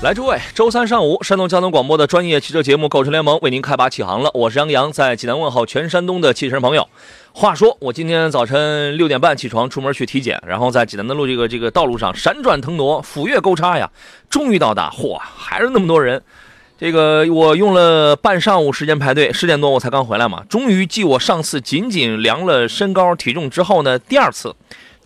来，诸位，周三上午，山东交通广播的专业汽车节目《购车联盟》为您开拔启航了。我是杨洋，在济南问候全山东的汽车朋友。话说，我今天早晨六点半起床，出门去体检，然后在济南的路这个这个道路上闪转腾挪，斧钺钩叉呀，终于到达。嚯，还是那么多人。这个我用了半上午时间排队，十点多我才刚回来嘛。终于继我上次仅仅量了身高体重之后呢，第二次。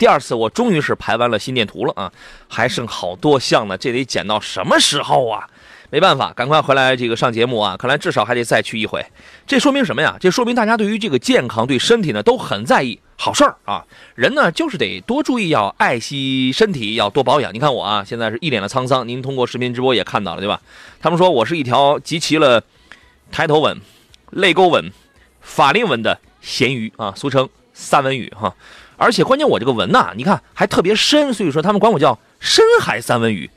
第二次我终于是排完了心电图了啊，还剩好多项呢，这得减到什么时候啊？没办法，赶快回来这个上节目啊！看来至少还得再去一回。这说明什么呀？这说明大家对于这个健康、对身体呢都很在意。好事儿啊！人呢就是得多注意，要爱惜身体，要多保养。你看我啊，现在是一脸的沧桑，您通过视频直播也看到了对吧？他们说我是一条集齐了抬头纹、泪沟纹、法令纹的咸鱼啊，俗称三文鱼哈。而且关键我这个纹呐，你看还特别深，所以说他们管我叫深海三文鱼。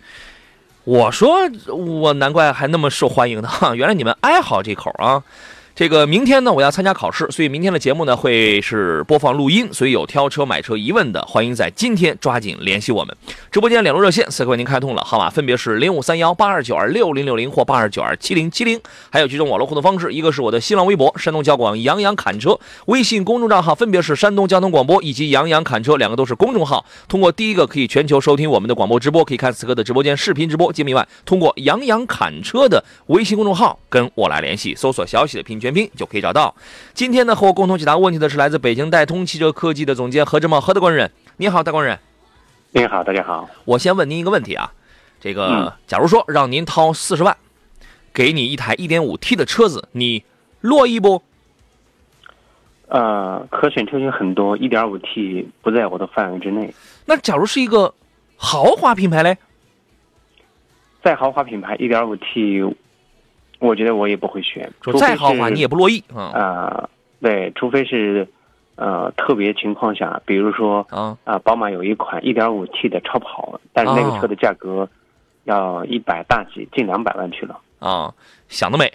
我说我难怪还那么受欢迎呢，原来你们爱好这口啊。这个明天呢，我要参加考试，所以明天的节目呢会是播放录音。所以有挑车买车疑问的，欢迎在今天抓紧联系我们。直播间联络热线此刻为您开通了，号码分别是零五三幺八二九二六零六零或八二九二七零七零。还有几种网络互动方式，一个是我的新浪微博山东交广杨洋侃车，微信公众账号分别是山东交通广播以及杨洋侃车，两个都是公众号。通过第一个可以全球收听我们的广播直播，可以看此刻的直播间视频直播。节目外，通过杨洋侃车的微信公众号跟我来联系，搜索小喜的拼全拼就可以找到。今天呢，和我共同解答问题的是来自北京代通汽车科技的总监何志茂，何大官人，你好，大官人。您好，大家好。我先问您一个问题啊，这个，假如说让您掏四十万，给你一台一点五 T 的车子，你乐意不？呃，可选车型很多一点五 T 不在我的范围之内。那假如是一个豪华品牌嘞？再豪华品牌，1.5T。我觉得我也不会选，说再豪华你也不乐意啊？对，除非是呃特别情况下，比如说啊啊，宝马有一款 1.5T 的超跑，但是那个车的价格要一百大几，近两百万去了啊！想得美！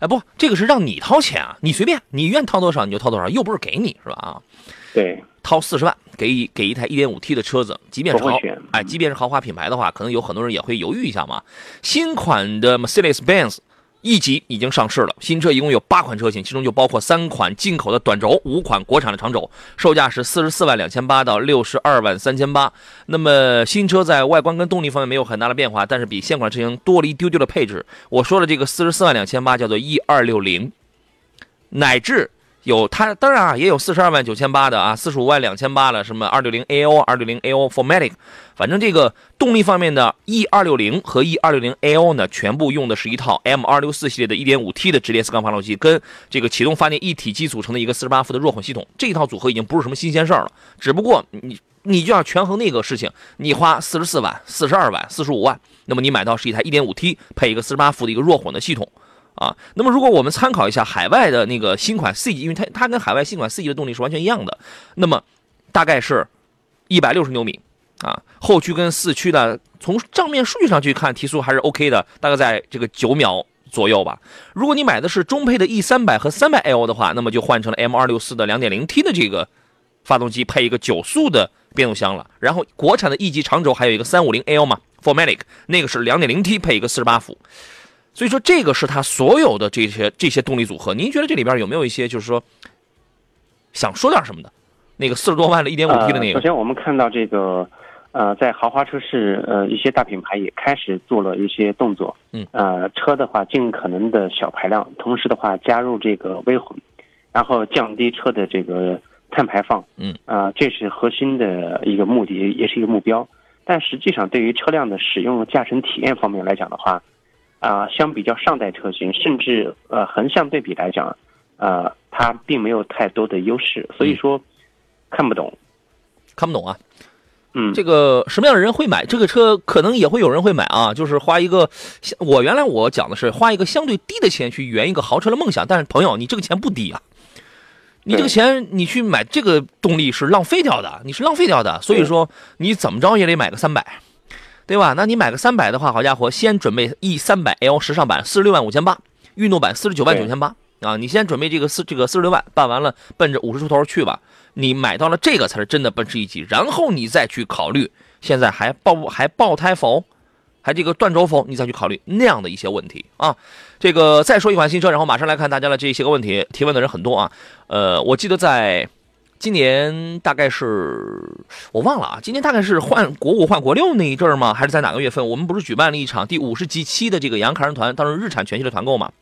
哎，不，这个是让你掏钱啊，你随便，你愿掏多少你就掏多少，又不是给你是吧？啊，对，掏四十万给一给一台一点五 T 的车子，即便是豪哎，即便是豪华品牌的话，可能有很多人也会犹豫一下嘛。新款的 Mercedes-Benz。一级已经上市了，新车一共有八款车型，其中就包括三款进口的短轴，五款国产的长轴，售价是四十四万两千八到六十二万三千八。那么新车在外观跟动力方面没有很大的变化，但是比现款车型多了一丢丢的配置。我说的这个四十四万两千八叫做 E 二六零，乃至。有它，当然啊，也有四十二万九千八的啊，四十五万两千八了，什么二六零 A O、二六零 A O f o r m a t i c 反正这个动力方面的 E 二六零和 E 二六零 A O 呢，全部用的是一套 M 二六四系列的一点五 T 的直列四缸发动机，跟这个启动发电一体机组成的一个四十八伏的弱混系统。这一套组合已经不是什么新鲜事儿了，只不过你你就要权衡那个事情，你花四十四万、四十二万、四十五万，那么你买到是一台一点五 T 配一个四十八伏的一个弱混的系统。啊，那么如果我们参考一下海外的那个新款 C 级，因为它它跟海外新款 C 级的动力是完全一样的，那么大概是一百六十牛米啊，后驱跟四驱的，从账面数据上去看，提速还是 OK 的，大概在这个九秒左右吧。如果你买的是中配的 E 三百和三百 L 的话，那么就换成了 M 二六四的两点零 T 的这个发动机，配一个九速的变速箱了。然后国产的 E 级长轴还有一个三五零 L 嘛 f o r m a t i c 那个是两点零 T 配一个四十八伏。所以说，这个是它所有的这些这些动力组合。您觉得这里边有没有一些就是说想说点什么的？那个四十多万的一点五 T 的那个。首先，我们看到这个呃，在豪华车市，呃，一些大品牌也开始做了一些动作。嗯。呃，车的话，尽可能的小排量，同时的话加入这个微混，然后降低车的这个碳排放。嗯。啊，这是核心的一个目的，也是一个目标。但实际上，对于车辆的使用驾乘体验方面来讲的话，啊，相比较上代车型，甚至呃横向对比来讲，呃，它并没有太多的优势，所以说看不懂，看不懂啊。嗯，这个什么样的人会买这个车？可能也会有人会买啊，就是花一个，我原来我讲的是花一个相对低的钱去圆一个豪车的梦想。但是朋友，你这个钱不低啊，你这个钱你去买这个动力是浪费掉的，你是浪费掉的。所以说你怎么着也得买个三百，对吧？那你买个三百的话，好家伙，先准备 E 三百 L 时尚版四十六万五千八，运动版四十九万九千八啊！你先准备这个四这个四十六万，办完了奔着五十出头去吧。你买到了这个才是真的奔驰 E 级，然后你再去考虑现在还爆还爆胎否，还这个断轴否，你再去考虑那样的一些问题啊。这个再说一款新车，然后马上来看大家的这些个问题，提问的人很多啊。呃，我记得在今年大概是我忘了啊，今年大概是换国五换国六那一阵儿吗？还是在哪个月份？我们不是举办了一场第五十集七的这个洋看人团，当时日产全系的团购嘛。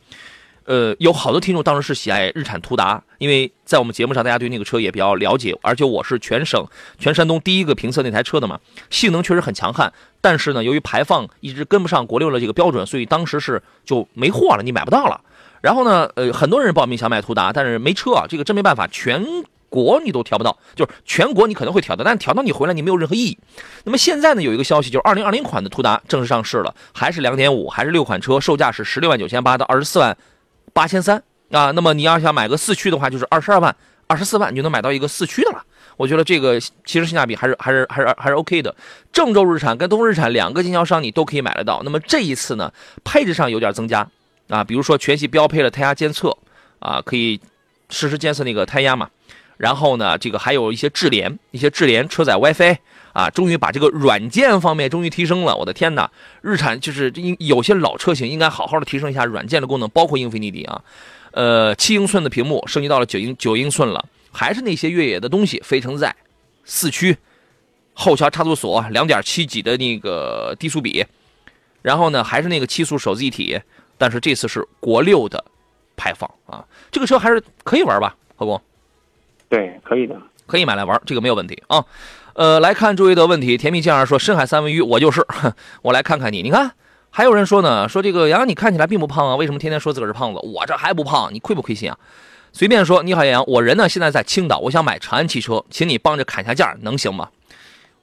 呃，有好多听众当时是喜爱日产途达，因为在我们节目上，大家对那个车也比较了解，而且我是全省、全山东第一个评测那台车的嘛，性能确实很强悍。但是呢，由于排放一直跟不上国六的这个标准，所以当时是就没货了，你买不到了。然后呢，呃，很多人报名想买途达，但是没车啊，这个真没办法，全国你都调不到，就是全国你可能会调到，但调到你回来你没有任何意义。那么现在呢，有一个消息，就是二零二零款的途达正式上市了，还是两点五，还是六款车，售价是十六万九千八到二十四万。八千三啊，那么你要想买个四驱的话，就是二十二万、二十四万，你就能买到一个四驱的了。我觉得这个其实性价比还是还是还是还是 OK 的。郑州日产跟东风日产两个经销商你都可以买得到。那么这一次呢，配置上有点增加啊，比如说全系标配了胎压监测啊，可以实时监测那个胎压嘛。然后呢，这个还有一些智联，一些智联车载 WiFi。啊，终于把这个软件方面终于提升了！我的天哪，日产就是应有些老车型应该好好的提升一下软件的功能，包括英菲尼迪啊。呃，七英寸的屏幕升级到了九英九英寸了，还是那些越野的东西，非承载、四驱、后桥差速锁、两点七几的那个低速比，然后呢还是那个七速手自一体，但是这次是国六的排放啊，这个车还是可以玩吧，何工？对，可以的，可以买来玩，这个没有问题啊。呃，来看诸位的问题。甜蜜酱儿说：“深海三文鱼，我就是。我来看看你，你看，还有人说呢，说这个杨洋你看起来并不胖啊，为什么天天说自个儿是胖子？我这还不胖，你亏不亏心啊？随便说，你好，杨洋，我人呢现在在青岛，我想买长安汽车，请你帮着砍下价，能行吗？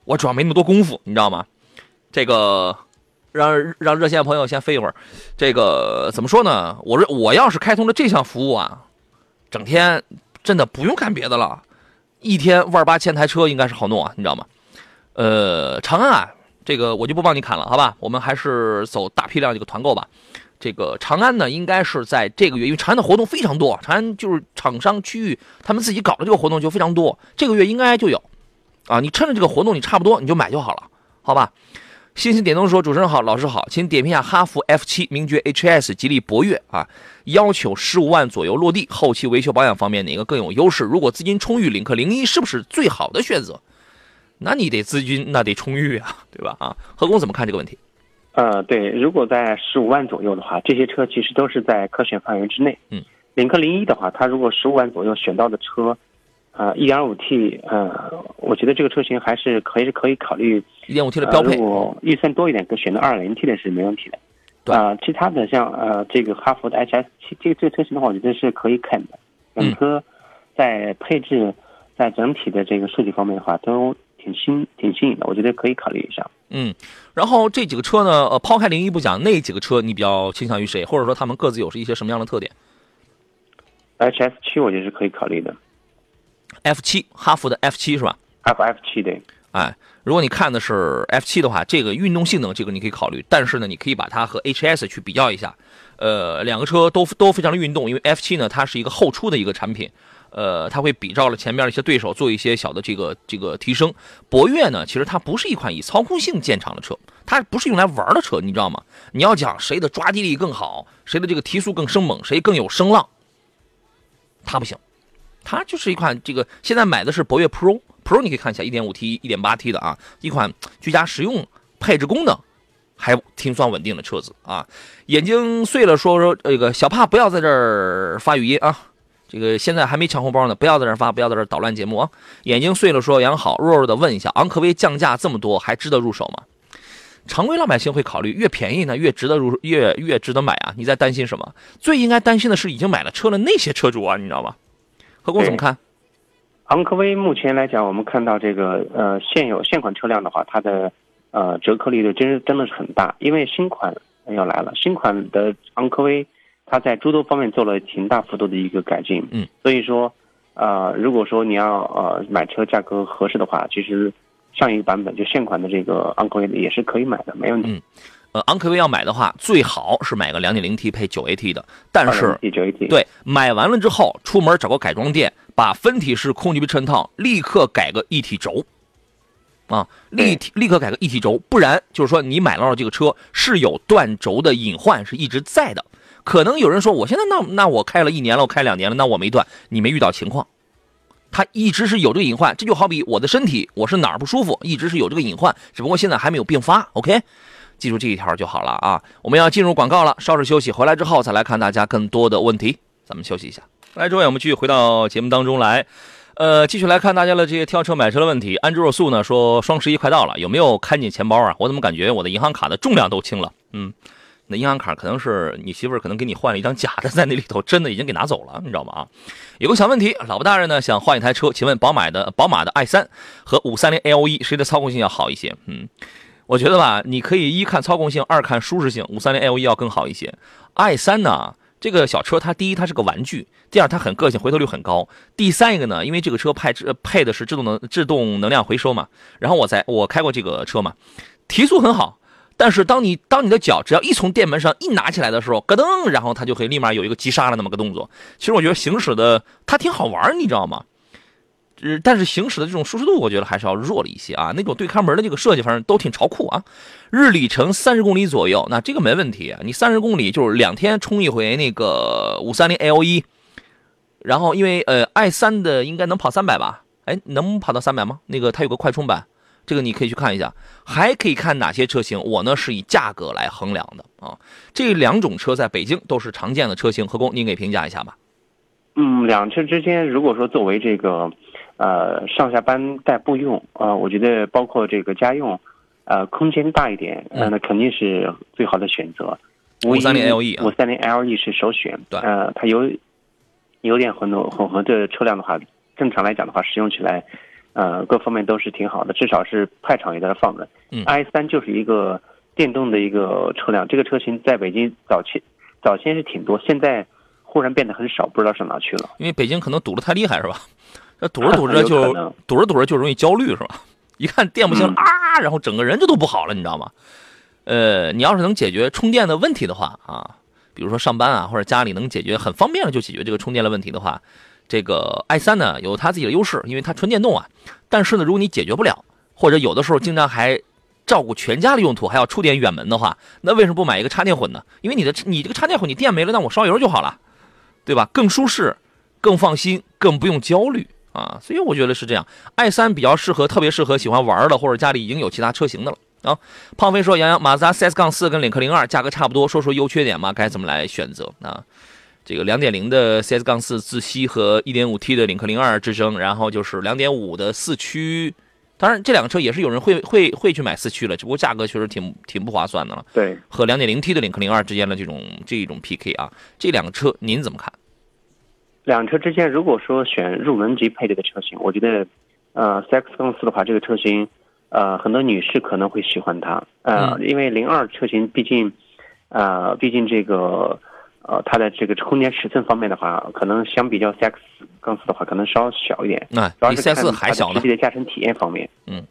我主要没那么多功夫，你知道吗？这个让让热线朋友先飞一会儿。这个怎么说呢？我说我要是开通了这项服务啊，整天真的不用干别的了。”一天万八千台车应该是好弄啊，你知道吗？呃，长安啊，这个我就不帮你砍了，好吧？我们还是走大批量这个团购吧。这个长安呢，应该是在这个月，因为长安的活动非常多，长安就是厂商区域他们自己搞的这个活动就非常多，这个月应该就有啊。你趁着这个活动，你差不多你就买就好了，好吧？星星点灯说：“主持人好，老师好，请点评一下哈弗 F 七、名爵 HS、吉利博越啊，要求十五万左右落地，后期维修保养方面哪个更有优势？如果资金充裕，领克零一是不是最好的选择？那你得资金那得充裕啊，对吧？啊，何工怎么看这个问题？呃，对，如果在十五万左右的话，这些车其实都是在可选范围之内。嗯，领克零一的话，它如果十五万左右选到的车。”啊，一点五 T，呃，我觉得这个车型还是可以是可以考虑一点五 T 的标配。如果预算多一点，可选择二点零 T 的是没问题的。对啊，其他的像呃这个哈弗的 HS 七，这个这个车型的话，我觉得是可以看的。整车在配置，在整体的这个设计方面的话，都挺新挺新颖的，我觉得可以考虑一下。嗯，然后这几个车呢，呃，抛开零一不讲，那几个车你比较倾向于谁？或者说他们各自有是一些什么样的特点？HS 七我觉得是可以考虑的。F 七，哈弗的 F 七是吧？哈弗 F 七对。哎，如果你看的是 F 七的话，这个运动性能这个你可以考虑，但是呢，你可以把它和 HS 去比较一下。呃，两个车都都非常的运动，因为 F 七呢，它是一个后出的一个产品，呃，它会比照了前面的一些对手做一些小的这个这个提升。博越呢，其实它不是一款以操控性见长的车，它不是用来玩的车，你知道吗？你要讲谁的抓地力更好，谁的这个提速更生猛，谁更有声浪，它不行。它就是一款这个现在买的是博越 Pro，Pro 你可以看一下，1.5T、1.8T 的啊，一款居家实用、配置功能还挺算稳定的车子啊。眼睛碎了，说说这个小帕不要在这儿发语音啊，这个现在还没抢红包呢，不要在这发，不要在这捣乱节目啊。眼睛碎了，说杨好，弱弱的问一下，昂科威降价这么多，还值得入手吗？常规老百姓会考虑，越便宜呢越值得入，越越值得买啊。你在担心什么？最应该担心的是已经买了车的那些车主啊，你知道吗？何工怎么看？昂科威目前来讲，我们看到这个呃现有现款车辆的话，它的呃折扣力度真真的是很大，因为新款要来了，新款的昂科威它在诸多方面做了挺大幅度的一个改进，嗯，所以说呃如果说你要呃买车价格合适的话，其实上一个版本就现款的这个昂科威也是可以买的，没问题。嗯，呃昂科威要买的话，最好是买个 2.0T 配 9AT 的，但是 9AT 对买完了之后出门找个改装店。把分体式空气衬套立刻改个一体轴，啊，立体立刻改个一体轴，不然就是说你买到了这个车是有断轴的隐患，是一直在的。可能有人说，我现在那那我开了一年了，我开两年了，那我没断，你没遇到情况，它一直是有这个隐患。这就好比我的身体，我是哪儿不舒服，一直是有这个隐患，只不过现在还没有并发。OK，记住这一条就好了啊。我们要进入广告了，稍事休息，回来之后再来看大家更多的问题。咱们休息一下。来，诸位，我们继续回到节目当中来，呃，继续来看大家的这些挑车买车的问题。安之若素呢说，双十一快到了，有没有看见钱包啊？我怎么感觉我的银行卡的重量都轻了？嗯，那银行卡可能是你媳妇儿可能给你换了一张假的，在那里头真的已经给拿走了，你知道吗？啊，有个小问题，老婆大人呢想换一台车，请问宝马的宝马的 i 三和五三零 L 一谁的操控性要好一些？嗯，我觉得吧，你可以一看操控性，二看舒适性，五三零 L 一要更好一些。i 三呢？这个小车，它第一它是个玩具，第二它很个性，回头率很高。第三一个呢，因为这个车配置配的是制动能制动能量回收嘛。然后我在我开过这个车嘛，提速很好，但是当你当你的脚只要一从电门上一拿起来的时候，咯噔，然后它就会立马有一个急刹的那么个动作。其实我觉得行驶的它挺好玩，你知道吗？但是行驶的这种舒适度，我觉得还是要弱了一些啊。那种对开门的这个设计，反正都挺潮酷啊。日里程三十公里左右，那这个没问题。你三十公里就是两天充一回那个五三零 L 一，然后因为呃 i 三的应该能跑三百吧？哎，能跑到三百吗？那个它有个快充版，这个你可以去看一下。还可以看哪些车型？我呢是以价格来衡量的啊。这两种车在北京都是常见的车型。何工，您给评价一下吧。嗯，两车之间，如果说作为这个。呃，上下班代步用啊，我觉得包括这个家用，呃，空间大一点，那肯定是最好的选择。五三零 LE，五三零 LE 是首选。对，呃，它有有点混动混合的车辆的话，正常来讲的话，使用起来，呃，各方面都是挺好的，至少是派场也在那放着。嗯，i 三就是一个电动的一个车辆，这个车型在北京早期早先是挺多，现在忽然变得很少，不知道上哪去了。因为北京可能堵得太厉害，是吧？那堵着堵着 就堵着堵着就容易焦虑是吧？一看电不行了啊，然后整个人就都不好了，你知道吗？呃，你要是能解决充电的问题的话啊，比如说上班啊或者家里能解决很方便的就解决这个充电的问题的话，这个 i 三呢有它自己的优势，因为它纯电动啊。但是呢，如果你解决不了，或者有的时候经常还照顾全家的用途，还要出点远门的话，那为什么不买一个插电混呢？因为你的你这个插电混你电没了，那我烧油就好了，对吧？更舒适，更放心，更不用焦虑。啊，所以我觉得是这样，i 三比较适合，特别适合喜欢玩的或者家里已经有其他车型的了啊。胖飞说：“杨洋，马自达 CS 杠四跟领克零二价格差不多，说说优缺点嘛，该怎么来选择啊？这个两点零的 CS 杠四自吸和一点五 T 的领克零二之争，然后就是两点五的四驱，当然这两个车也是有人会会会去买四驱了，只不过价格确实挺挺不划算的了。对，和两点零 T 的领克零二之间的这种这种 PK 啊，这两个车您怎么看？”两车之间，如果说选入门级配置的车型，我觉得，呃，CX 杠四的话，这个车型，呃，很多女士可能会喜欢它，呃，因为零二车型毕竟，呃，毕竟这个，呃，它的这个空间尺寸方面的话，可能相比较 CX 杠四的话，可能稍小一点。那比 CX 四还小呢。实际的驾乘体验方面，嗯，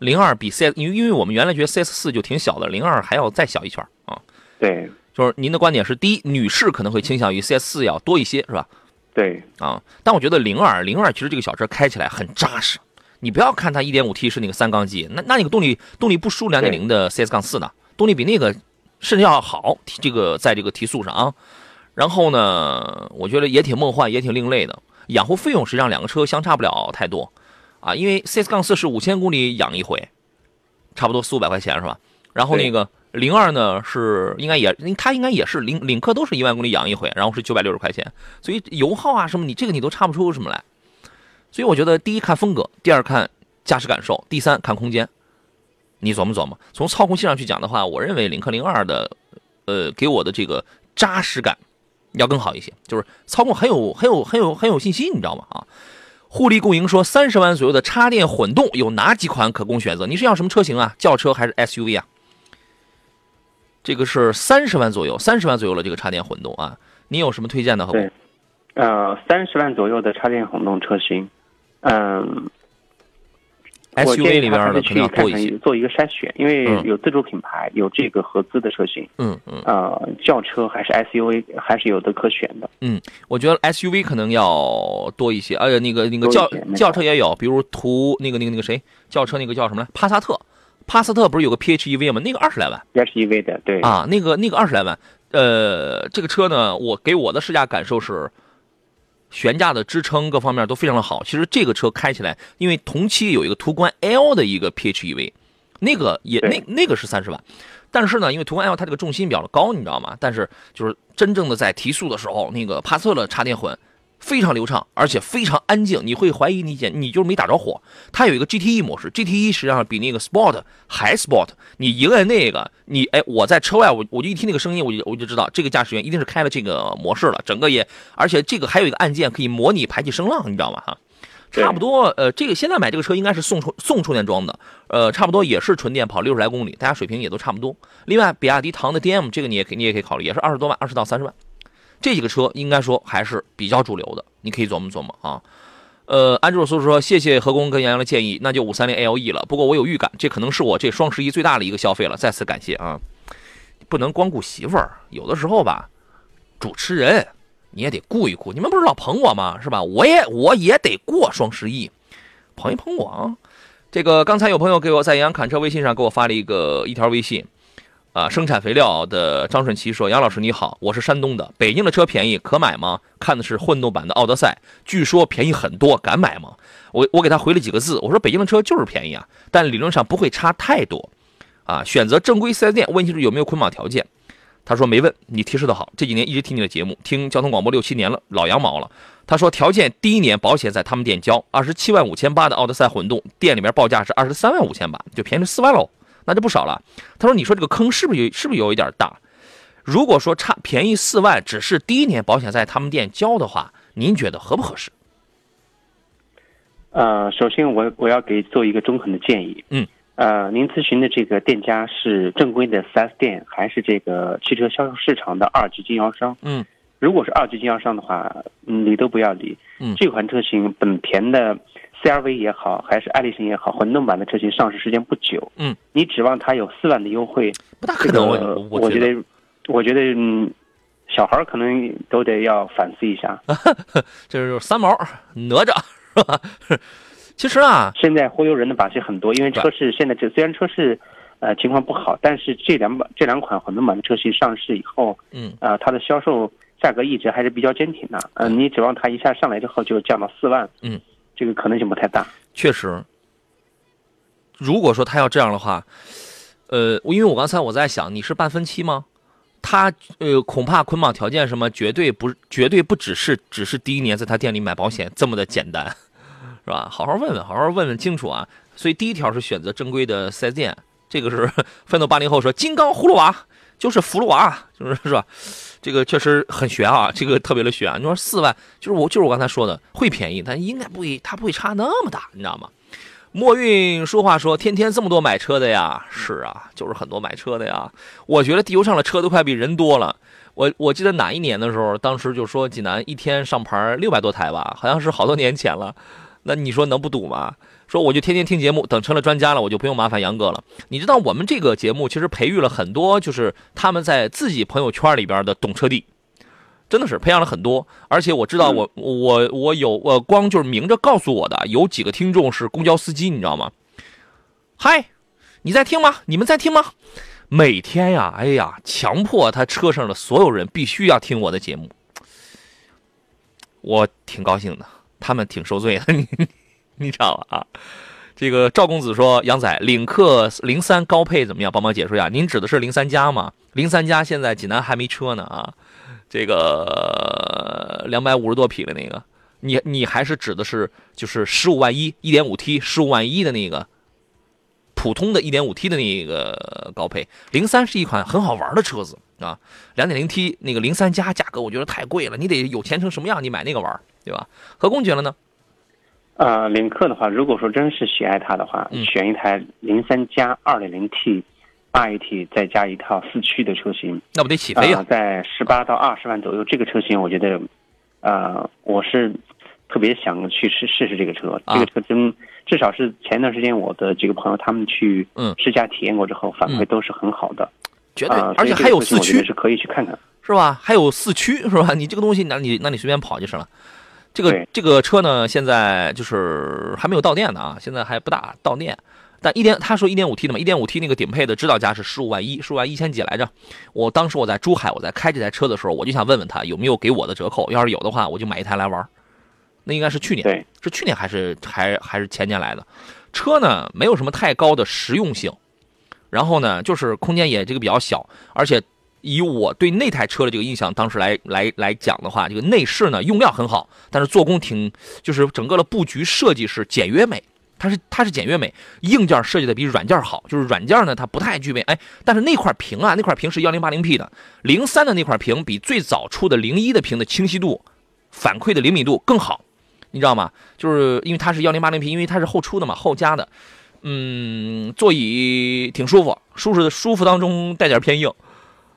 零二比 CX，因为因为我们原来觉得 CS 四就挺小的，零二还要再小一圈啊。对。就是您的观点是，第一，女士可能会倾向于 CS 四要多一些，是吧？对，啊，但我觉得零二零二其实这个小车开起来很扎实。你不要看它一点五 T 是那个三缸机，那那那个动力动力不输两点零的 CS 杠四呢，动力比那个甚至要好。这个在这个提速上啊，然后呢，我觉得也挺梦幻，也挺另类的。养护费用实际上两个车相差不了太多啊，因为 CS 杠四是五千公里养一回，差不多四五百块钱是吧？然后那个。零二呢是应该也，它应该也是领领克都是一万公里养一回，然后是九百六十块钱，所以油耗啊什么你这个你都差不出什么来，所以我觉得第一看风格，第二看驾驶感受，第三看空间，你琢磨琢磨。从操控性上去讲的话，我认为领克零二的，呃，给我的这个扎实感要更好一些，就是操控很有很有很有很有信心，你知道吗？啊，互利共赢说三十万左右的插电混动有哪几款可供选择？你是要什么车型啊？轿车还是 SUV 啊？这个是三十万左右，三十万左右的这个插电混动啊，你有什么推荐的？对，呃，三十万左右的插电混动车型，嗯。SUV 里边的可能要多一些，做一个筛选，因为有自主品牌，有这个合资的车型。嗯嗯。呃，轿车还是 SUV 还是有的可选的。嗯，我觉得 SUV 可能要多一些，而且那个那个轿轿车也有，比如途那个那个那个谁，轿车那个叫什么来？帕萨特，帕萨特不是有个 PHEV 吗？那个二十来万。PHEV 的，对。啊，那个那个二十来万，呃，这个车呢，我给我的试驾感受是。悬架的支撑各方面都非常的好。其实这个车开起来，因为同期有一个途观 L 的一个 PHEV，那个也那那个是三十万，但是呢，因为途观 L 它这个重心比较高，你知道吗？但是就是真正的在提速的时候，那个帕萨特插电混。非常流畅，而且非常安静，你会怀疑你简你就是没打着火。它有一个 GTE 模式，GTE 实际上比那个 Sport 还 Sport。你一摁那个，你哎，我在车外，我我就一听那个声音，我就我就知道这个驾驶员一定是开了这个模式了。整个也，而且这个还有一个按键可以模拟排气声浪，你知道吗？哈，差不多，呃，这个现在买这个车应该是送充送充电桩的，呃，差不多也是纯电跑六十来公里，大家水平也都差不多。另外，比亚迪唐的 DM 这个你也可以你也可以考虑，也是二十多万，二十到三十万。这几个车应该说还是比较主流的，你可以琢磨琢磨啊。呃，安卓叔叔说谢谢何工跟杨洋的建议，那就五三零 LE 了。不过我有预感，这可能是我这双十一最大的一个消费了，再次感谢啊。不能光顾媳妇儿，有的时候吧，主持人你也得顾一顾。你们不是老捧我吗？是吧？我也我也得过双十一，捧一捧我啊。这个刚才有朋友给我在杨洋侃车微信上给我发了一个一条微信。啊，生产肥料的张顺奇说：“杨老师你好，我是山东的，北京的车便宜可买吗？看的是混动版的奥德赛，据说便宜很多，敢买吗？”我我给他回了几个字，我说：“北京的车就是便宜啊，但理论上不会差太多。”啊，选择正规四 S 店，问题是有没有捆绑条件？他说没问，你提示的好，这几年一直听你的节目，听交通广播六七年了，老羊毛了。他说条件第一年保险在他们店交，二十七万五千八的奥德赛混动，店里面报价是二十三万五千八，就便宜了四万喽。那就不少了。他说：“你说这个坑是不是有是不是有一点大？如果说差便宜四万，只是第一年保险在他们店交的话，您觉得合不合适？”呃，首先我我要给做一个中肯的建议。嗯。呃，您咨询的这个店家是正规的 4S 店，还是这个汽车销售市场的二级经销商？嗯。如果是二级经销商的话，理都不要理。嗯。这款车型，本田的。CRV 也好，还是爱丽绅也好，混动版的车型上市时间不久。嗯，你指望它有四万的优惠，不大可能。我觉得，我觉得，嗯，小孩可能都得要反思一下。这是三毛哪吒是吧？其实啊，现在忽悠人的把戏很多，因为车市现在这虽然车市呃情况不好，但是这两版这两款混动版的车型上市以后，嗯，啊，它的销售价格一直还是比较坚挺的。嗯，你指望它一下上来之后就降到四万，嗯。这个可能性不太大，确实。如果说他要这样的话，呃，因为我刚才我在想，你是办分期吗？他呃，恐怕捆绑条件什么，绝对不，绝对不只是只是第一年在他店里买保险这么的简单，是吧？好好问问，好好问问清楚啊。所以第一条是选择正规的四 S 店，这个是 奋斗八零后说，金刚葫芦娃就是葫芦娃，就是是吧？这个确实很悬啊，这个特别的悬。你说四万，就是我就是我刚才说的，会便宜，但应该不会，它不会差那么大，你知道吗？墨韵说话说，天天这么多买车的呀，是啊，就是很多买车的呀。我觉得地球上的车都快比人多了。我我记得哪一年的时候，当时就说济南一天上牌六百多台吧，好像是好多年前了。那你说能不堵吗？说我就天天听节目，等成了专家了，我就不用麻烦杨哥了。你知道我们这个节目其实培育了很多，就是他们在自己朋友圈里边的懂车帝，真的是培养了很多。而且我知道，我我我有我光就是明着告诉我的有几个听众是公交司机，你知道吗？嗨，你在听吗？你们在听吗？每天呀，哎呀，强迫他车上的所有人必须要听我的节目，我挺高兴的，他们挺受罪的。你。你知道吧？啊，这个赵公子说：“杨仔，领克零三高配怎么样？帮忙解说一下。您指的是零三加吗？零三加现在济南还没车呢啊。这个两百五十多匹的那个，你你还是指的是就是十五万一，一点五 T 十五万一的那个普通的一点五 T 的那个高配零三是一款很好玩的车子啊。两点零 T 那个零三加价格我觉得太贵了，你得有钱成什么样，你买那个玩对吧？何工觉得呢？呃，领克的话，如果说真是喜爱它的话，选一台零三加二点零 T，八 AT 再加一套四驱的车型，那不得起飞呀？在十八到二十万左右，这个车型我觉得，呃，我是特别想去试试试这个车。这个车真至少是前段时间我的几个朋友他们去试驾体验过之后，反馈都是很好的。绝对，而且还有四驱，是可以去看看，是吧？还有四驱，是吧？你这个东西，那你那你随便跑就是了。这个这个车呢，现在就是还没有到店呢啊，现在还不大到店。但一点他说一点五 T 的嘛，一点五 T 那个顶配的指导价是十五万一，十五万一千几来着。我当时我在珠海，我在开这台车的时候，我就想问问他有没有给我的折扣，要是有的话，我就买一台来玩。那应该是去年，是去年还是还还是前年来的？车呢，没有什么太高的实用性，然后呢，就是空间也这个比较小，而且。以我对那台车的这个印象，当时来来来讲的话，这个内饰呢用料很好，但是做工挺，就是整个的布局设计是简约美，它是它是简约美，硬件设计的比软件好，就是软件呢它不太具备，哎，但是那块屏啊，那块屏是幺零八零 P 的，零三的那块屏比最早出的零一的屏的清晰度、反馈的灵敏度更好，你知道吗？就是因为它是幺零八零 P，因为它是后出的嘛，后加的，嗯，座椅挺舒服，舒适的舒服当中带点偏硬。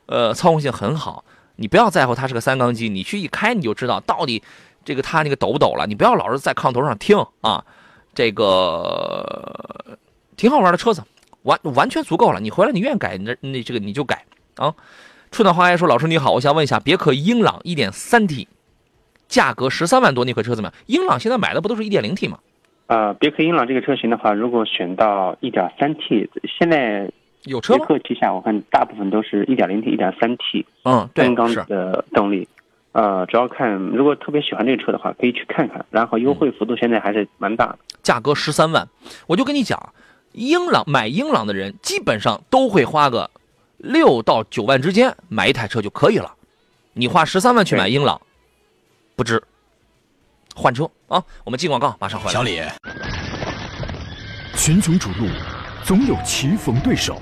呃，操控性很好，你不要在乎它是个三缸机，你去一开你就知道到底这个它那个抖不抖了。你不要老是在炕头上听啊，这个挺好玩的车子，完完全足够了。你回来你愿意改，那那这个你就改啊。春暖花开说：“老师你好，我想问一下，别克英朗 1.3T，价格十三万多那款车怎么样？英朗现在买的不都是一点零 T 吗？”呃，别克英朗这个车型的话，如果选到 1.3T，现在。有车别克旗下，我看大部分都是一点零 T、一点三 T，嗯，单缸的动力。呃，主要看如果特别喜欢这个车的话，可以去看看。然后优惠幅度现在还是蛮大的，价格十三万。我就跟你讲，英朗买英朗的人基本上都会花个六到九万之间买一台车就可以了。你花十三万去买英朗，不值。换车啊！我们进广告，马上回来。小李，群雄逐鹿，总有棋逢对手。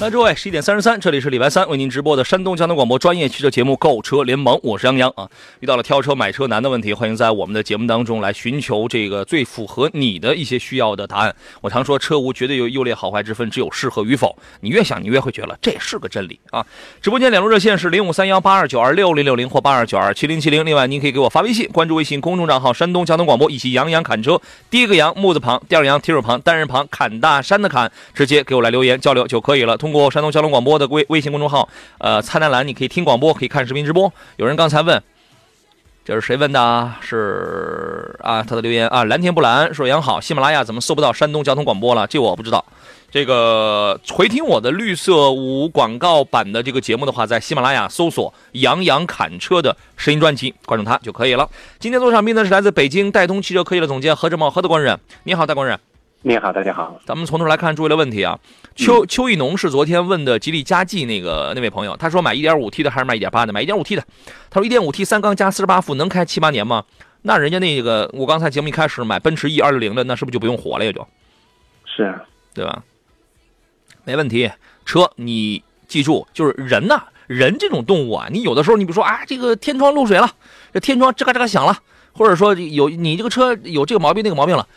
来，诸位，十一点三十三，这里是礼拜三为您直播的山东交通广播专业汽车节目《购车联盟》，我是杨洋啊。遇到了挑车买车难的问题，欢迎在我们的节目当中来寻求这个最符合你的一些需要的答案。我常说，车无绝对有优劣好坏之分，只有适合与否。你越想，你越会觉得这也是个真理啊。直播间两路热线是零五三幺八二九二六零六零或八二九二七零七零。另外，您可以给我发微信，关注微信公众账号“山东交通广播”，以及“杨洋侃车”，第一个杨木字旁，第二个杨提手旁，单人旁，侃大山的侃，直接给我来留言交流就可以了。通过山东交通广播的微微信公众号，呃，菜单栏你可以听广播，可以看视频直播。有人刚才问，这是谁问的？是啊，他的留言啊，蓝天不蓝说杨好，喜马拉雅怎么搜不到山东交通广播了？这我不知道。这个回听我的绿色无广告版的这个节目的话，在喜马拉雅搜索“杨洋侃车”的声音专辑，关注他就可以了。今天做场宾呢是来自北京戴通汽车科技的总监何志茂，何德官人，你好，戴官人。你好，大家好。咱们从头来看诸位的问题啊。邱邱义农是昨天问的吉利嘉际那个那位朋友，他说买 1.5T 的还是买1.8的？买 1.5T 的。他说 1.5T 三缸加48伏能开七八年吗？那人家那个我刚才节目一开始买奔驰 E 260的，那是不是就不用火了？也就，是啊，对吧？没问题。车你记住，就是人呐，人这种动物啊，你有的时候你比如说啊，这个天窗漏水了，这天窗吱嘎吱嘎响了，或者说有你这个车有这个毛病那个毛病了。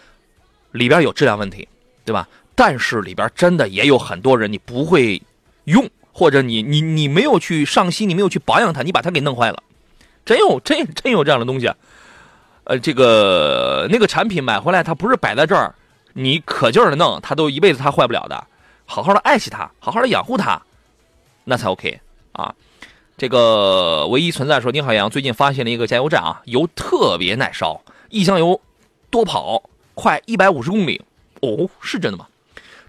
里边有质量问题，对吧？但是里边真的也有很多人你不会用，或者你你你没有去上心，你没有去保养它，你把它给弄坏了，真有真真有这样的东西。呃，这个那个产品买回来，它不是摆在这儿，你可劲儿的弄，它都一辈子它坏不了的。好好的爱惜它，好好的养护它，那才 OK 啊。这个唯一存在说，你好，杨，最近发现了一个加油站啊，油特别耐烧，一箱油多跑。快一百五十公里，哦，是真的吗？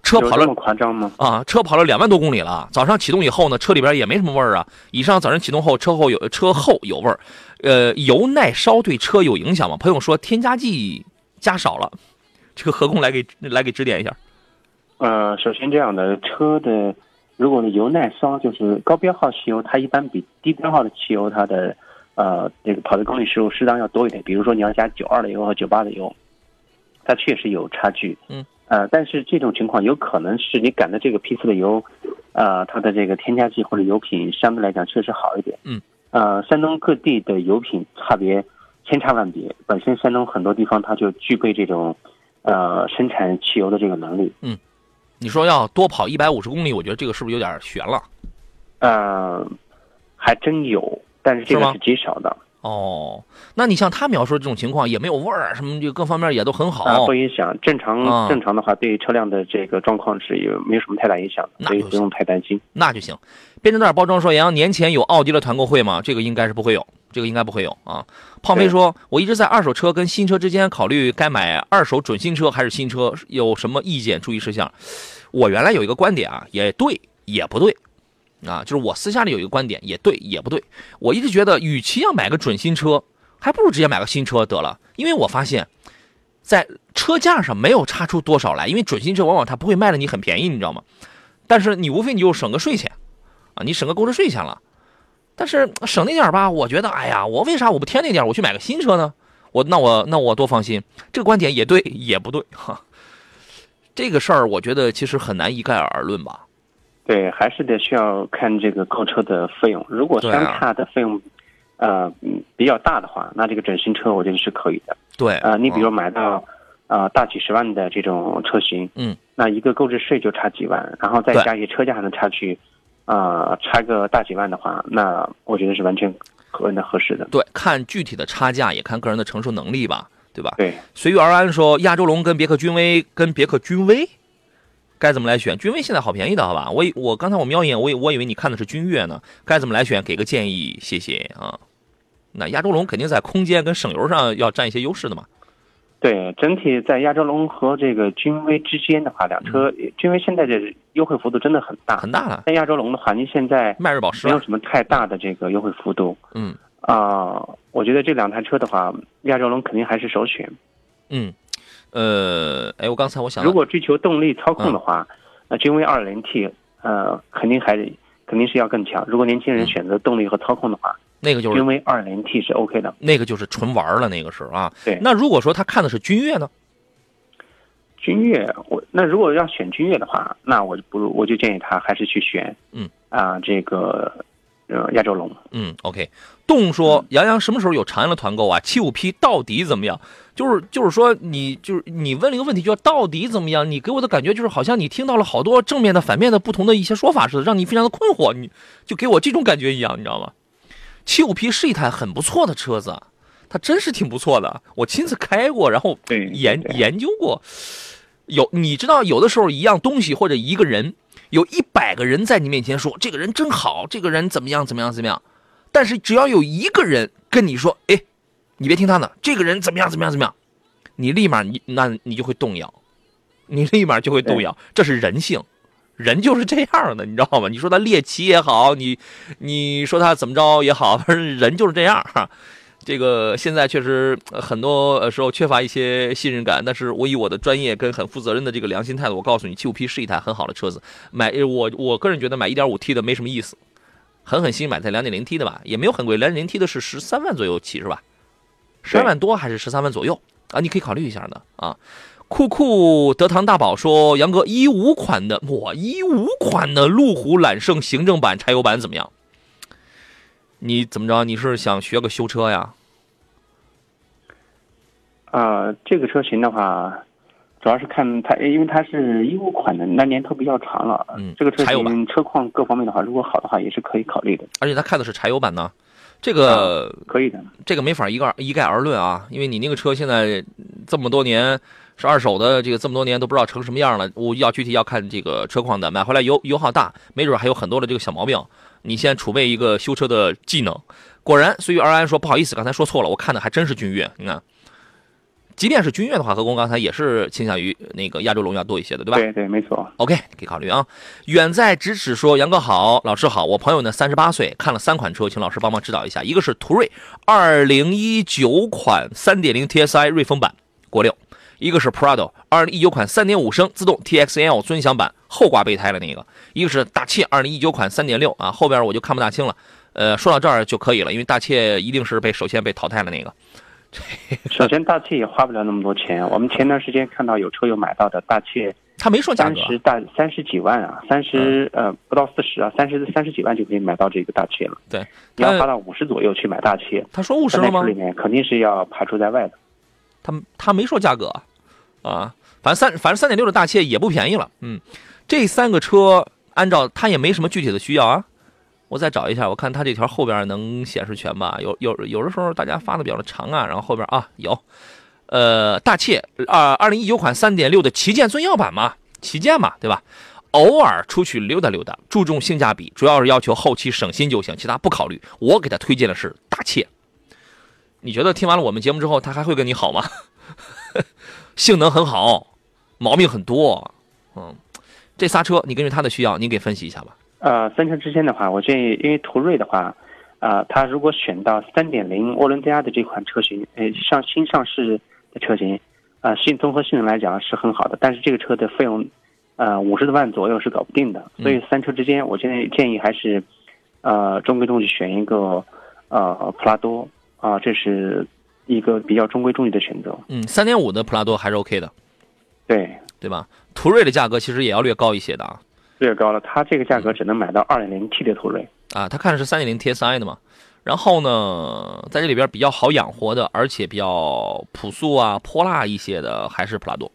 车跑了这么夸张吗？啊，车跑了两万多公里了，早上启动以后呢，车里边也没什么味儿啊。以上早上启动后，车后有车后有味儿，呃，油耐烧对车有影响吗？朋友说添加剂加少了，这个何工来给来给指点一下。呃，首先这样的车的，如果呢油耐烧，就是高标号汽油，它一般比低标号的汽油它的呃这个跑的公里数适当要多一点。比如说你要加九二的油和九八的油，它确实有差距。嗯。呃，但是这种情况有可能是你赶的这个批次的油，呃，它的这个添加剂或者油品相对来讲确实好一点。嗯，呃，山东各地的油品差别千差万别，本身山东很多地方它就具备这种，呃，生产汽油的这个能力。嗯，你说要多跑一百五十公里，我觉得这个是不是有点悬了？呃，还真有，但是这个是极少的。哦，那你像他描述的这种情况，也没有味儿，什么就各方面也都很好，不影响。正常正常的话，对于车辆的这个状况是有没有什么太大影响，所以不用太担心。那就行。编织袋包装说：“杨洋年前有奥迪的团购会吗？这个应该是不会有，这个应该不会有啊。”胖飞说：“我一直在二手车跟新车之间考虑，该买二手准新车还是新车？有什么意见？注意事项？”我原来有一个观点啊，也对，也不对。啊，就是我私下里有一个观点，也对也不对。我一直觉得，与其要买个准新车，还不如直接买个新车得了。因为我发现，在车价上没有差出多少来。因为准新车往往它不会卖的你很便宜，你知道吗？但是你无非你就省个税钱，啊，你省个购置税钱了。但是省那点吧，我觉得，哎呀，我为啥我不添那点，我去买个新车呢？我那我那我多放心。这个观点也对也不对哈。这个事儿我觉得其实很难一概而论吧。对，还是得需要看这个购车的费用。如果相差的费用，呃，比较大的话，那这个准新车我觉得是可以的。对，呃，你比如买到，呃，大几十万的这种车型，嗯，那一个购置税就差几万，然后再加一些车价上的差距，啊，差个大几万的话，那我觉得是完全合的合适的。对，看具体的差价，也看个人的承受能力吧，对吧？对。随遇而安说，亚洲龙跟别克君威，跟别克君威。该怎么来选？君威现在好便宜的，好吧？我我刚才我瞄一眼，我我以为你看的是君越呢。该怎么来选？给个建议，谢谢啊。那亚洲龙肯定在空间跟省油上要占一些优势的嘛。对，整体在亚洲龙和这个君威之间的话，两车君威现在的优惠幅度真的很大，很大了。但亚洲龙的话，您现在迈锐宝是没有什么太大的这个优惠幅度。嗯啊，我觉得这两台车的话，亚洲龙肯定还是首选。嗯。呃，哎，我刚才我想，如果追求动力操控的话，那君威二零 T，呃，肯定还肯定是要更强。如果年轻人选择动力和操控的话，那个就是君威二零 T 是 OK 的，那个就是纯玩了，那个是啊。对。那如果说他看的是君越呢？君越，我那如果要选君越的话，那我就不如我就建议他还是去选，嗯啊，这个呃亚洲龙。嗯，OK。动说杨洋什么时候有长安的团购啊？七五 P 到底怎么样？就是就是说，你就是你问了一个问题，叫到底怎么样？你给我的感觉就是好像你听到了好多正面的、反面的不同的一些说法似的，让你非常的困惑。你就给我这种感觉一样，你知道吗？七五 P 是一台很不错的车子，它真是挺不错的。我亲自开过，然后研研究过。有你知道，有的时候一样东西或者一个人，有一百个人在你面前说这个人真好，这个人怎么样怎么样怎么样，但是只要有一个人跟你说，哎。你别听他的，这个人怎么样怎么样怎么样，你立马你那你就会动摇，你立马就会动摇，这是人性，人就是这样的，你知道吗？你说他猎奇也好，你你说他怎么着也好，人就是这样哈。这个现在确实很多时候缺乏一些信任感，但是我以我的专业跟很负责任的这个良心态度，我告诉你，七五 P 是一台很好的车子。买我我个人觉得买一点五 T 的没什么意思，狠狠心买台两点零 T 的吧，也没有很贵，两点零 T 的是十三万左右起是吧？十二万多还是十三万左右啊？你可以考虑一下的啊。酷酷德堂大宝说：“杨哥，一五款的我一五款的路虎揽胜行政版柴油版怎么样？你怎么着？你是想学个修车呀？”啊，这个车型的话，主要是看它，因为它是一五款的，那年头比较长了。嗯，这个车型车况各方面的话，如果好的话，也是可以考虑的。而且它开的是柴油版呢。这个可以的，这个没法一概一概而论啊，因为你那个车现在这么多年是二手的，这个这么多年都不知道成什么样了。我要具体要看这个车况的，买回来油油耗大，没准还有很多的这个小毛病。你先储备一个修车的技能。果然，随遇而安说不好意思，刚才说错了，我看的还真是君越。你看，即便是君越的话，何工刚才也是倾向于那个亚洲龙要多一些的，对吧？对对，没错。OK，可以考虑啊。远在咫尺说：“杨哥好，老师好。我朋友呢，三十八岁，看了三款车，请老师帮忙指导一下。一个是途锐二零一九款三点零 TSI 瑞风版国六；一个是 Prado 二零一九款三点五升自动 TXL 尊享版后挂备胎的那个；一个是大切二零一九款三点六啊，后边我就看不大清了。呃，说到这儿就可以了，因为大切一定是被首先被淘汰的那个。”首先，大切也花不了那么多钱。我们前段时间看到有车友买到的大切，他没说价格，三十大三十几万啊，三十呃不到四十啊，三十三十几万就可以买到这个大切了。对，你要花到五十左右去买大切，他说五十了吗？里面肯定是要排除在外的。他他没说价格啊，反正三反正三点六的大切也不便宜了。嗯，这三个车按照他也没什么具体的需要啊。我再找一下，我看它这条后边能显示全吧？有有有的时候大家发的比较的长啊，然后后边啊有，呃，大切二二零一九款三点六的旗舰尊耀版嘛，旗舰嘛，对吧？偶尔出去溜达溜达，注重性价比，主要是要求后期省心就行，其他不考虑。我给他推荐的是大切，你觉得听完了我们节目之后，他还会跟你好吗？性能很好，毛病很多，嗯，这仨车你根据他的需要，你给分析一下吧。呃，三车之间的话，我建议，因为途锐的话，啊，它如果选到三点零涡轮增压的这款车型，呃，上新上市的车型，啊，性综合性能来讲是很好的，但是这个车的费用，呃，五十多万左右是搞不定的，所以三车之间，我现在建议还是，呃，中规中矩选一个，呃，普拉多，啊，这是一个比较中规中矩的选择。嗯，三点五的普拉多还是 OK 的，对对吧？途锐的价格其实也要略高一些的啊。略高了，它这个价格只能买到二点零 T 的途锐啊，它看的是三点零 TSI 的嘛。然后呢，在这里边比较好养活的，而且比较朴素啊、泼辣一些的，还是普拉多，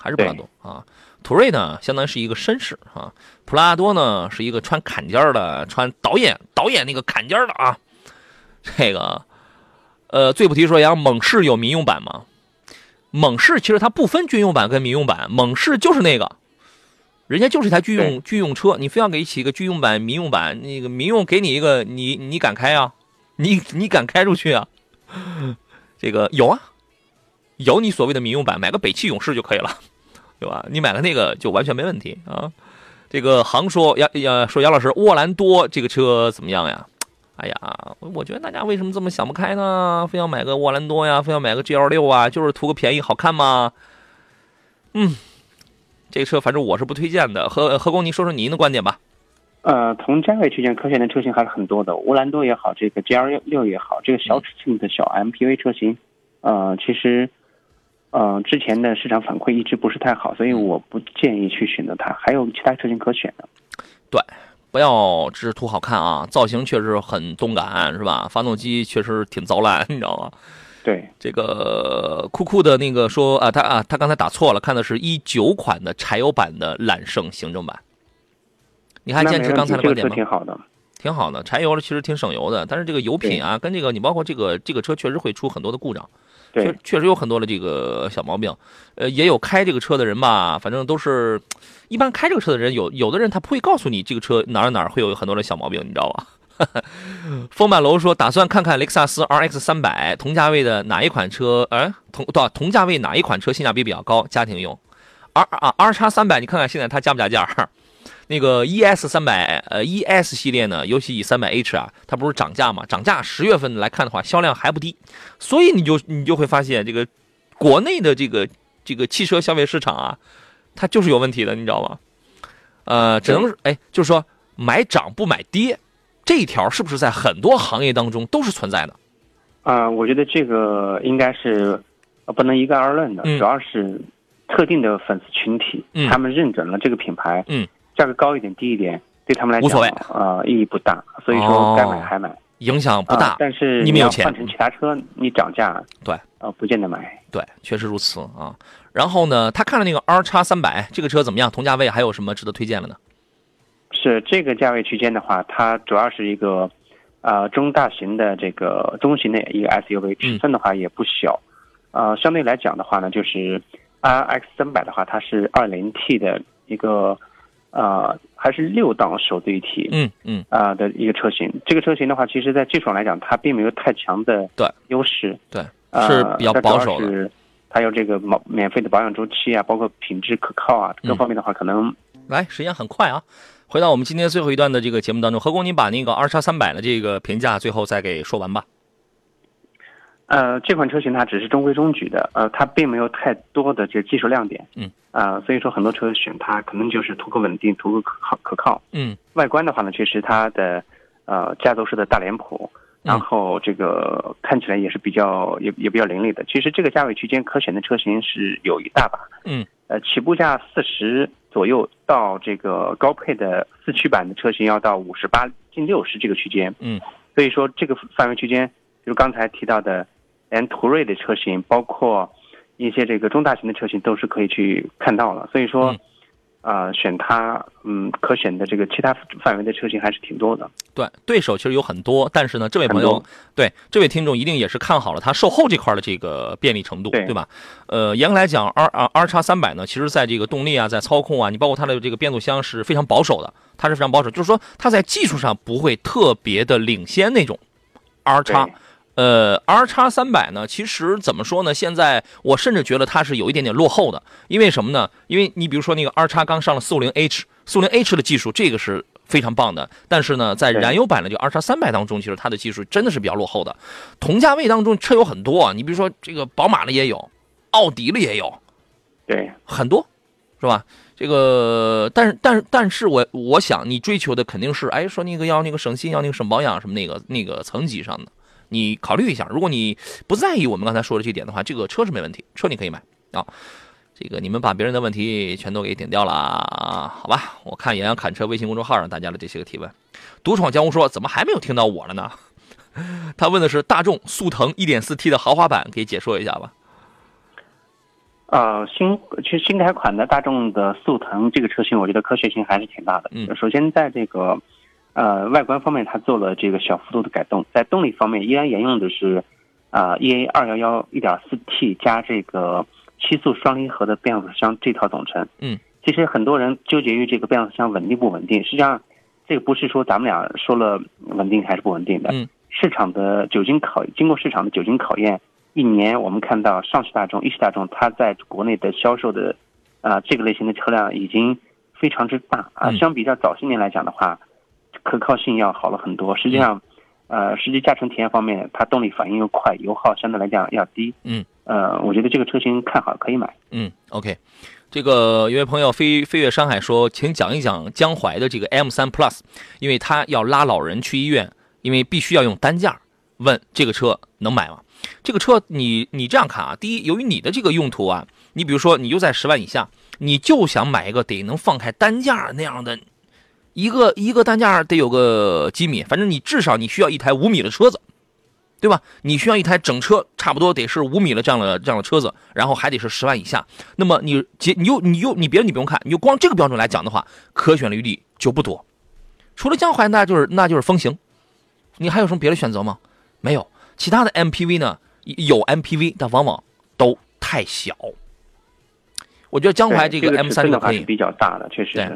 还是普拉多啊。途锐呢，相当于是一个绅士啊，普拉多呢是一个穿坎肩的，穿导演导演那个坎肩的啊。这个，呃，最不提说杨猛士有民用版吗？猛士其实它不分军用版跟民用版，猛士就是那个。人家就是一台军用军用车，你非要给起一个军用版、民用版，那个民用给你一个，你你敢开啊？你你敢开出去啊？这个有啊，有你所谓的民用版，买个北汽勇士就可以了，对吧？你买了那个就完全没问题啊。这个航说杨杨说杨老师，沃兰多这个车怎么样呀？哎呀，我觉得大家为什么这么想不开呢？非要买个沃兰多呀？非要买个 GL 六啊？就是图个便宜好看吗？嗯。这个车反正我是不推荐的，何何工，您说说您的观点吧。呃，从价位区间可选的车型还是很多的，乌兰多也好，这个 G L 六也好，这个小尺寸的小 M P V 车型，呃，其实，呃，之前的市场反馈一直不是太好，所以我不建议去选择它。还有其他车型可选的。对，不要只是图好看啊，造型确实很动感，是吧？发动机确实挺糟烂，你知道吗？对这个酷酷的那个说啊，他啊，他刚才打错了，看的是一九款的柴油版的揽胜行政版。你还坚持刚才的观点吗？挺好的，挺好的。柴油的其实挺省油的，但是这个油品啊，跟这个你包括这个这个车确实会出很多的故障，确确实有很多的这个小毛病。呃，也有开这个车的人吧，反正都是一般开这个车的人，有有的人他不会告诉你这个车哪儿哪儿会有很多的小毛病，你知道吧？风满楼说：“打算看看雷克萨斯 RX 三百同价位的哪一款车？哎，同多同价位哪一款车性价比比较高？家庭用？R 啊 R 叉三百，你看看现在它加不加价？那个 ES 三百，呃 ES 系列呢，尤其以三百 H 啊，它不是涨价嘛？涨价十月份来看的话，销量还不低，所以你就你就会发现这个国内的这个这个汽车消费市场啊，它就是有问题的，你知道吗？呃，只能哎，就是说买涨不买跌。”这一条是不是在很多行业当中都是存在的？啊，我觉得这个应该是不能一概而论的，主要是特定的粉丝群体，他们认准了这个品牌，嗯，价格高一点、低一点，对他们来讲无所谓，啊，意义不大，所以说该买还买，影响不大。但是你没有钱，换成其他车，你涨价，对，呃，不见得买。对，确实如此啊。然后呢，他看了那个 R 叉三百这个车怎么样？同价位还有什么值得推荐的呢？是这个价位区间的话，它主要是一个，呃，中大型的这个中型的一个 SUV，尺寸的话也不小，呃，相对来讲的话呢，就是 RX 三百的话，它是二零 T 的一个，呃，还是六档手自一体，嗯嗯，啊的一个车型。这个车型的话，其实在技术上来讲，它并没有太强的对优势，对，是比较保守的。还有这个免免费的保养周期啊，包括品质可靠啊，各方面的话可能。来，时间很快啊，回到我们今天最后一段的这个节目当中，何工，你把那个二叉三百的这个评价最后再给说完吧。呃，这款车型它只是中规中矩的，呃，它并没有太多的这个技术亮点，嗯，啊，所以说很多车选它可能就是图个稳定，图个可靠可靠，嗯。外观的话呢，确实它的呃家族式的大脸谱，然后这个看起来也是比较也也比较凌厉的。其实这个价位区间可选的车型是有一大把，嗯，呃，起步价四十左右到这个高配的四驱版的车型要到五十八近六十这个区间，嗯，所以说这个范围区间，比如刚才提到的。连途锐的车型，包括一些这个中大型的车型，都是可以去看到了。所以说，啊，选它，嗯，可选的这个其他范围的车型还是挺多的。对，对手其实有很多，但是呢，这位朋友，对这位听众一定也是看好了它售后这块的这个便利程度，对吧？呃，严格来讲，R R R 叉三百呢，其实在这个动力啊，在操控啊，你包括它的这个变速箱是非常保守的，它是非常保守，就是说它在技术上不会特别的领先那种。R 叉。呃，R 叉三百呢，其实怎么说呢？现在我甚至觉得它是有一点点落后的，因为什么呢？因为你比如说那个 R 叉刚上了四五零 H，四五零 H 的技术，这个是非常棒的。但是呢，在燃油版的这个 R 叉三百当中，其实它的技术真的是比较落后的。同价位当中车有很多啊，你比如说这个宝马的也有，奥迪的也有，对，很多，是吧？这个，但是但是但是我我想你追求的肯定是，哎，说那个要那个省心，要那个省保养什么那个那个层级上的。你考虑一下，如果你不在意我们刚才说的这点的话，这个车是没问题，车你可以买啊。这个你们把别人的问题全都给顶掉了啊？好吧，我看杨洋侃车微信公众号上大家的这些个提问。独闯江湖说怎么还没有听到我了呢？他问的是大众速腾 1.4T 的豪华版，可以解说一下吧？呃，新其实新改款的大众的速腾这个车型，我觉得科学性还是挺大的。嗯，首先在这个。呃，外观方面它做了这个小幅度的改动，在动力方面依然沿用的是，啊，EA 二幺幺一点四 T 加这个七速双离合的变速箱这套总成。嗯，其实很多人纠结于这个变速箱稳定不稳定，实际上这个不是说咱们俩说了稳定还是不稳定的。嗯，市场的酒精考经过市场的酒精考验，一年我们看到上汽大众、一汽大众它在国内的销售的啊这个类型的车辆已经非常之大啊，相比较早些年来讲的话。可靠性要好了很多。实际上，呃，实际驾乘体验方面，它动力反应又快，油耗相对来讲要低。嗯，呃，我觉得这个车型看好可以买。嗯，OK。这个有位朋友飞飞越山海说，请讲一讲江淮的这个 M3 Plus，因为他要拉老人去医院，因为必须要用担架。问这个车能买吗？这个车你你这样看啊，第一，由于你的这个用途啊，你比如说你就在十万以下，你就想买一个得能放开担架那样的。一个一个担架得有个几米，反正你至少你需要一台五米的车子，对吧？你需要一台整车差不多得是五米的这样的这样的车子，然后还得是十万以下。那么你结你又你又你别的你不用看，你就光这个标准来讲的话，可选的余地就不多。除了江淮，那就是那就是风行。你还有什么别的选择吗？没有。其他的 MPV 呢？有 MPV，但往往都太小。我觉得江淮这个 M 三就可以比较大的，确实对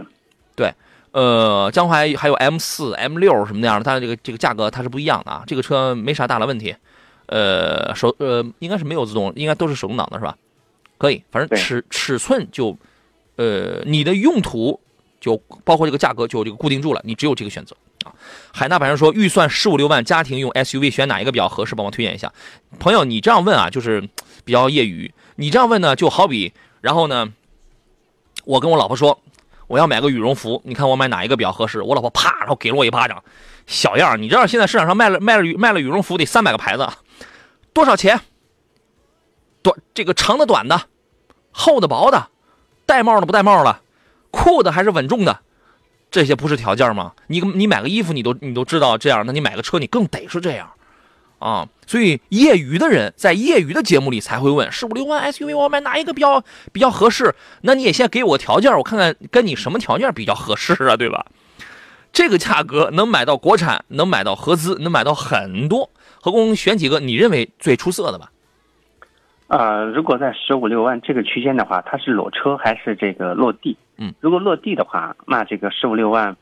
对。呃，江淮还有 M 四、M 六什么那样的，它这个这个价格它是不一样的啊。这个车没啥大的问题，呃，手呃应该是没有自动，应该都是手动挡的是吧？可以，反正尺尺寸就，呃，你的用途就包括这个价格就这个固定住了，你只有这个选择啊。海纳百川说，预算十五六万，家庭用 SUV 选哪一个比较合适？帮我推荐一下。朋友，你这样问啊，就是比较业余。你这样问呢，就好比，然后呢，我跟我老婆说。我要买个羽绒服，你看我买哪一个比较合适？我老婆啪，然后给了我一巴掌，小样你知道现在市场上卖了卖了卖了羽绒服得三百个牌子，多少钱？短这个长的短的，厚的薄的，带帽的不带帽的，酷的还是稳重的，这些不是条件吗？你你买个衣服你都你都知道这样，那你买个车你更得是这样。啊，所以业余的人在业余的节目里才会问十五六万 SUV 我买哪一个比较比较合适？那你也先给我条件，我看看跟你什么条件比较合适啊，对吧？这个价格能买到国产，能买到合资，能买到很多。何工选几个你认为最出色的吧？呃，如果在十五六万这个区间的话，它是裸车还是这个落地？嗯，如果落地的话，那这个十五六万，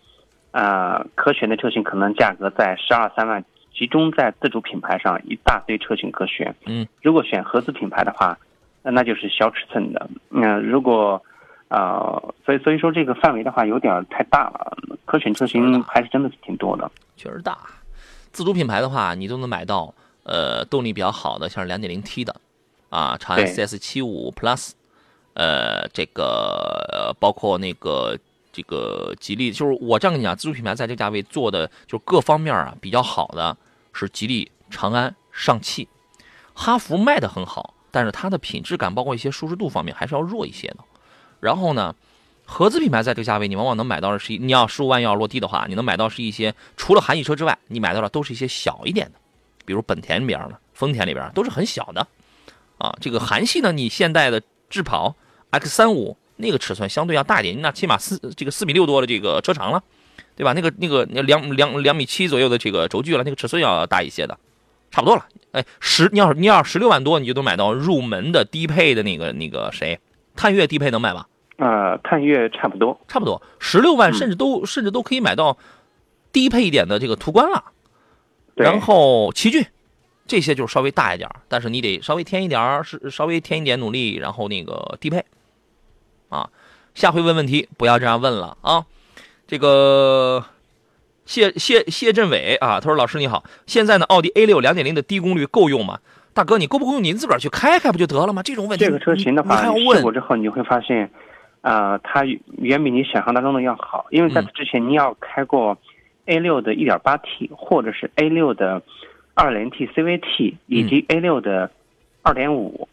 呃，可选的车型可能价格在十二三万。集中在自主品牌上一大堆车型可选，嗯，如果选合资品牌的话，那就是小尺寸的。那如果，呃，所以所以说这个范围的话有点太大了，可选车型还是真的是挺多的。确实大，自主品牌的话，你都能买到，呃，动力比较好的，像是 2.0T 的，啊，长安 CS75 Plus，呃，这个包括那个这个吉利，就是我这样跟你讲，自主品牌在这个价位做的，就各方面啊比较好的是吉利、长安、上汽，哈弗卖的很好。但是它的品质感，包括一些舒适度方面，还是要弱一些的。然后呢，合资品牌在这个价位，你往往能买到的是，你要十五万要落地的话，你能买到是一些除了韩系车之外，你买到的都是一些小一点的，比如本田里边的、丰田里边都是很小的。啊，这个韩系呢，你现代的智跑 X 三五那个尺寸相对要大一点，那起码四这个四米六多的这个车长了，对吧？那个那个两两两米七左右的这个轴距了，那个尺寸要大一些的。差不多了，哎，十你要你要十六万多，你就能买到入门的低配的那个那个谁，探岳低配能买吗？呃，探岳差不多，差不多十六万，甚至都甚至都可以买到低配一点的这个途观了。然后奇骏，这些就是稍微大一点，但是你得稍微添一点是稍微添一点努力，然后那个低配。啊，下回问问题不要这样问了啊，这个。谢谢谢振伟啊，他说：“老师你好，现在呢，奥迪 A 六两点零的低功率够用吗？大哥，你够不够用？您自个儿去开开不就得了吗？这种问题，这个车型的话，你试过之后，你就会发现，啊，它远比你想象当中的要好。因为在此之前，你要开过 A 六的 1.8T，或者是 A 六的 2.0T CVT，以及 A 六的2.5，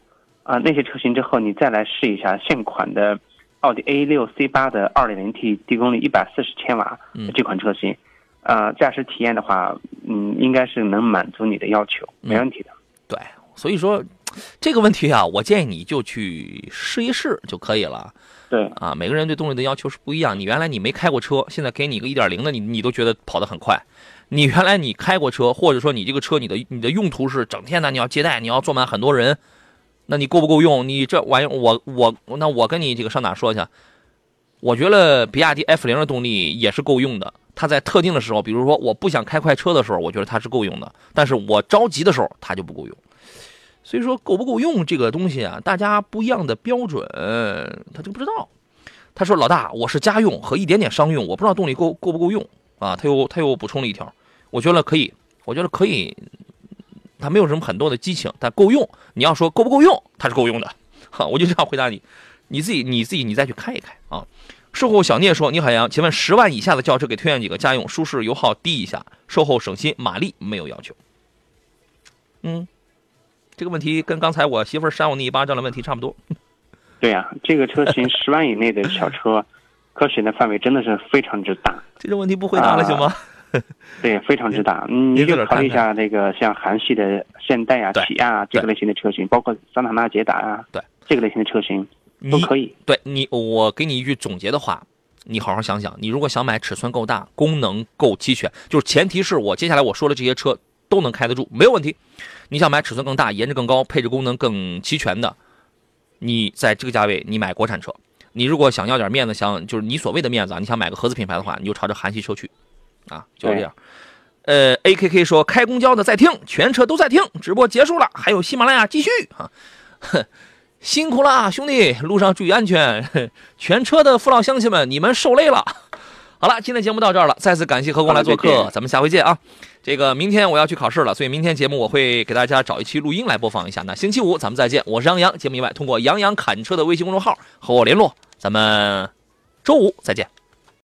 啊，那些车型之后，你再来试一下现款的奥迪 A 六 C 八的 2.0T 低功率140千瓦这款车型。”呃，驾驶体验的话，嗯，应该是能满足你的要求，没问题的。对，所以说这个问题啊，我建议你就去试一试就可以了。对，啊，每个人对动力的要求是不一样。你原来你没开过车，现在给你个一点零的，你你都觉得跑得很快。你原来你开过车，或者说你这个车你的你的用途是整天呢你要接待，你要坐满很多人，那你够不够用？你这玩意我我那我跟你这个上哪说去？我觉得比亚迪 F 零的动力也是够用的。它在特定的时候，比如说我不想开快车的时候，我觉得它是够用的；但是我着急的时候，它就不够用。所以说，够不够用这个东西啊，大家不一样的标准，他就不知道。他说：“老大，我是家用和一点点商用，我不知道动力够够不够用啊。”他又他又补充了一条，我觉得可以，我觉得可以。他没有什么很多的激情，但够用。你要说够不够用，它是够用的。哈，我就这样回答你，你自己你自己你再去开一开啊。售后小聂说：“你好，杨，请问十万以下的轿车给推荐几个家用、舒适、油耗低一下、售后省心、马力没有要求？”嗯，这个问题跟刚才我媳妇扇我那一巴掌的问题差不多。对呀，这个车型 十万以内的小车，可选的范围真的是非常之大。这个问题不回答了行吗？对，非常之大。嗯，你就考虑一下那个像韩系的现代啊、起亚啊这个类型的车型，包括桑塔纳、捷达啊，对这个类型的车型。都可以，对你，我给你一句总结的话，你好好想想，你如果想买尺寸够大、功能够齐全，就是前提是我接下来我说的这些车都能开得住，没有问题。你想买尺寸更大、颜值更高、配置功能更齐全的，你在这个价位你买国产车。你如果想要点面子，想就是你所谓的面子啊，你想买个合资品牌的话，你就朝着韩系车去，啊，就是这样。呃，A K K 说开公交的在听，全车都在听，直播结束了，还有喜马拉雅继续啊，哼。辛苦了，兄弟，路上注意安全。全车的父老乡亲们，你们受累了。好了，今天节目到这儿了，再次感谢何工来做客，咱们下回见啊。这个明天我要去考试了，所以明天节目我会给大家找一期录音来播放一下。那星期五咱们再见，我是杨洋。节目以外，通过杨洋侃车的微信公众号和我联络。咱们周五再见。